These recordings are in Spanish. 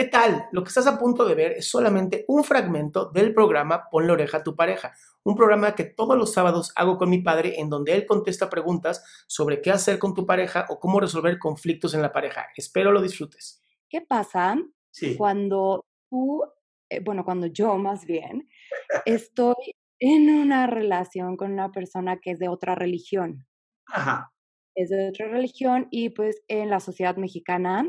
¿Qué tal? Lo que estás a punto de ver es solamente un fragmento del programa Ponle oreja a tu pareja, un programa que todos los sábados hago con mi padre en donde él contesta preguntas sobre qué hacer con tu pareja o cómo resolver conflictos en la pareja. Espero lo disfrutes. ¿Qué pasa Sí. cuando tú, eh, bueno, cuando yo más bien, estoy en una relación con una persona que es de otra religión? Ajá. Es de otra religión y pues en la sociedad mexicana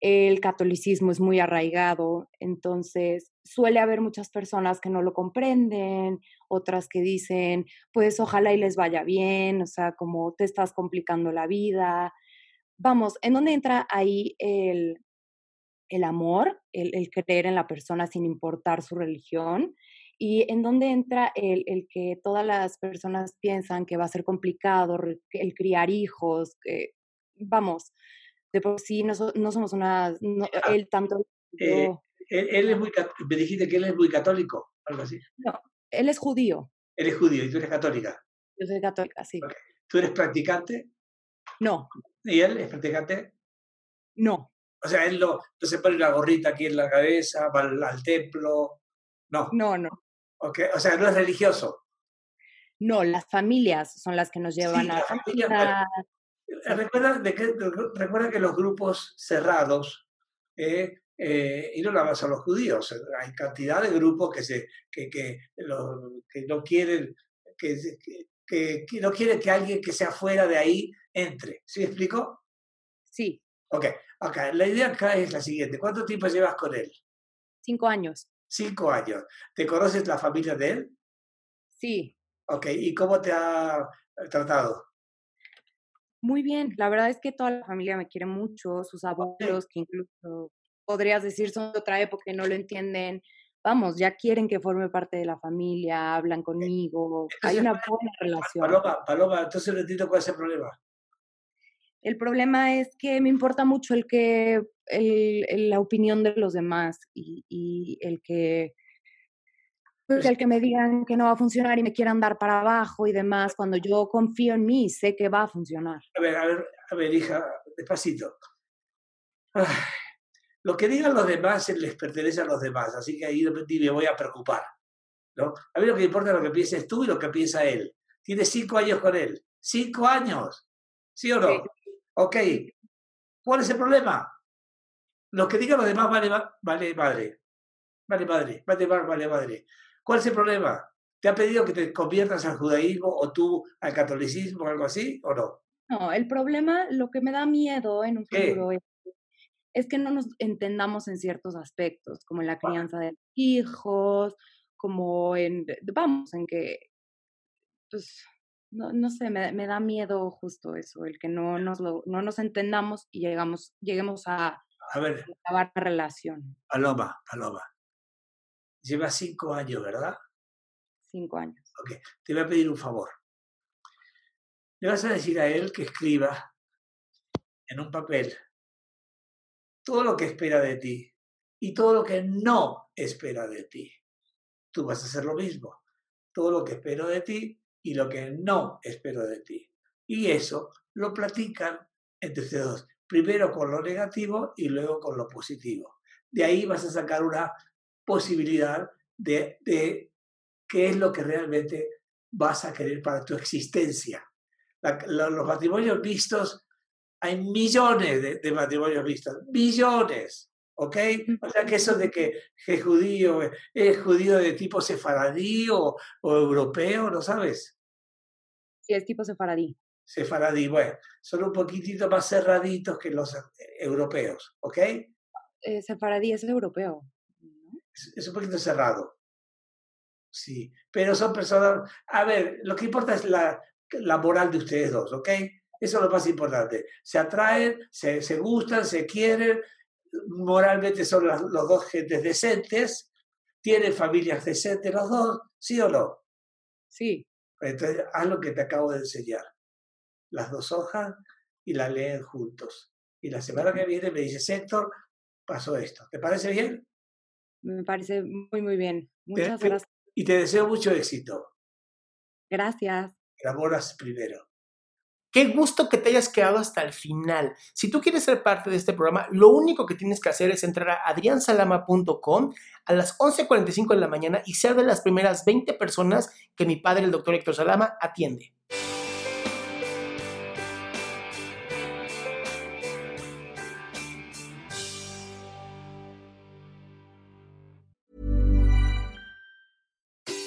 el catolicismo es muy arraigado, entonces suele haber muchas personas que no lo comprenden, otras que dicen, pues ojalá y les vaya bien, o sea, como te estás complicando la vida. Vamos, ¿en dónde entra ahí el, el amor, el, el creer en la persona sin importar su religión? Y en dónde entra el, el que todas las personas piensan que va a ser complicado el criar hijos, que, vamos, de por sí no, so- no somos una, no, Ah, él tanto, eh, yo, Él, él es muy, me dijiste que él es muy católico, algo así. no, él es judío, Él es judío y tú eres católica. yo soy católica, sí. ¿Tú eres practicante No, y él es practicante? no, O sea, él no, no se pone una gorrita aquí en la cabeza, va al, al templo. No. no, no. O sea, no es religioso. No, las familias son las que nos llevan Sí, a la familia, bueno, a- Recuerda, de que, recuerda que los grupos cerrados, eh, eh, y no nada más a los judíos, eh, hay cantidad de grupos que, se, que, que, lo- que no quieren que, que- no quieren que alguien que sea fuera de ahí entre. ¿Sí me explico? Sí, Ok, ok. La idea acá es la siguiente. ¿Cuánto tiempo llevas con él? cinco años. Cinco años. ¿Te conoces la familia de él? Sí, Ok, ¿y cómo te ha tratado? Muy bien. La verdad es que toda la familia me quiere mucho, sus abuelos, que incluso podrías decir son de otra época y no lo entienden. Vamos, ya quieren que forme parte de la familia, hablan conmigo, hay una buena relación. Paloma, Paloma, entonces no entiendo cuál es el problema. El problema es que me importa mucho el que el, el- la opinión de los demás y, y el que pues, Pues- el que me digan que no va a funcionar y me quieran dar para abajo y demás, cuando yo confío en mí, sé que va a funcionar. A ver, a ver, a ver, hija, despacito. Ay, lo que digan los demás les pertenece a los demás, así que ahí ni me voy a preocupar. ¿no? A mí lo que importa es lo que pienses tú y lo que piensa él. Tienes cinco años con él. ¡Cinco años! ¿Sí o no? Sí. Ok. ¿Cuál es el problema? Lo que digan los demás vale, vale madre. Vale madre. Vale, vale madre. ¿Cuál es el problema? ¿Te ha pedido que te conviertas al judaísmo o tú al catolicismo o algo así o no? No, el problema, lo que me da miedo en un ¿Qué? futuro es, es que no nos entendamos en ciertos aspectos, como en la crianza de los hijos, como en, vamos, en que, pues, no, no sé, me, me da miedo justo eso, el que no nos, lo, no nos entendamos y llegamos, lleguemos a A ver, acabar la relación. Paloma, Paloma. Llevas cinco años, ¿verdad? Cinco años. Ok, te voy a pedir un favor. Le vas a decir a él que escriba en un papel todo lo que espera de ti y todo lo que no espera de ti. Tú vas a hacer lo mismo. Todo lo que espero de ti y lo que no espero de ti. Y eso lo platican entre ustedes dos. primero con lo negativo y luego con lo positivo. De ahí vas a sacar una posibilidad de, de qué es lo que realmente vas a querer para tu existencia. los matrimonios vistos, hay millones de, matrimonios vistos, millones, ¿ok? O sea que eso de que, es judío, es judío de tipo sefaradí o, o europeo, ¿no sabes? Sí, es tipo sefaradí. Sefaradí, bueno, son un poquitito más cerraditos que los europeos, ¿ok? Eh, sefaradí es europeo. Es un poquito cerrado. Sí, pero son personas, a ver, lo que importa es la, la moral de ustedes dos, ¿ok? Eso es lo más importante. Se atraen, se, se gustan, se quieren, moralmente son los dos gentes decentes, tienen familias decentes los dos, ¿sí o no? Sí. Entonces, haz lo que te acabo de enseñar. Las dos hojas y la leen juntos. Y la semana que viene me dice, Héctor, pasó esto. ¿Te parece bien? Me parece muy, muy bien. Muchas gracias y te deseo mucho éxito. Gracias. Enamoras primero. Qué gusto que te hayas quedado hasta el final. Si tú quieres ser parte de este programa, lo único que tienes que hacer es entrar a adriansalama.com a las 11.45 de la mañana y ser de las primeras 20 personas que mi padre, el doctor Héctor Salama, atiende.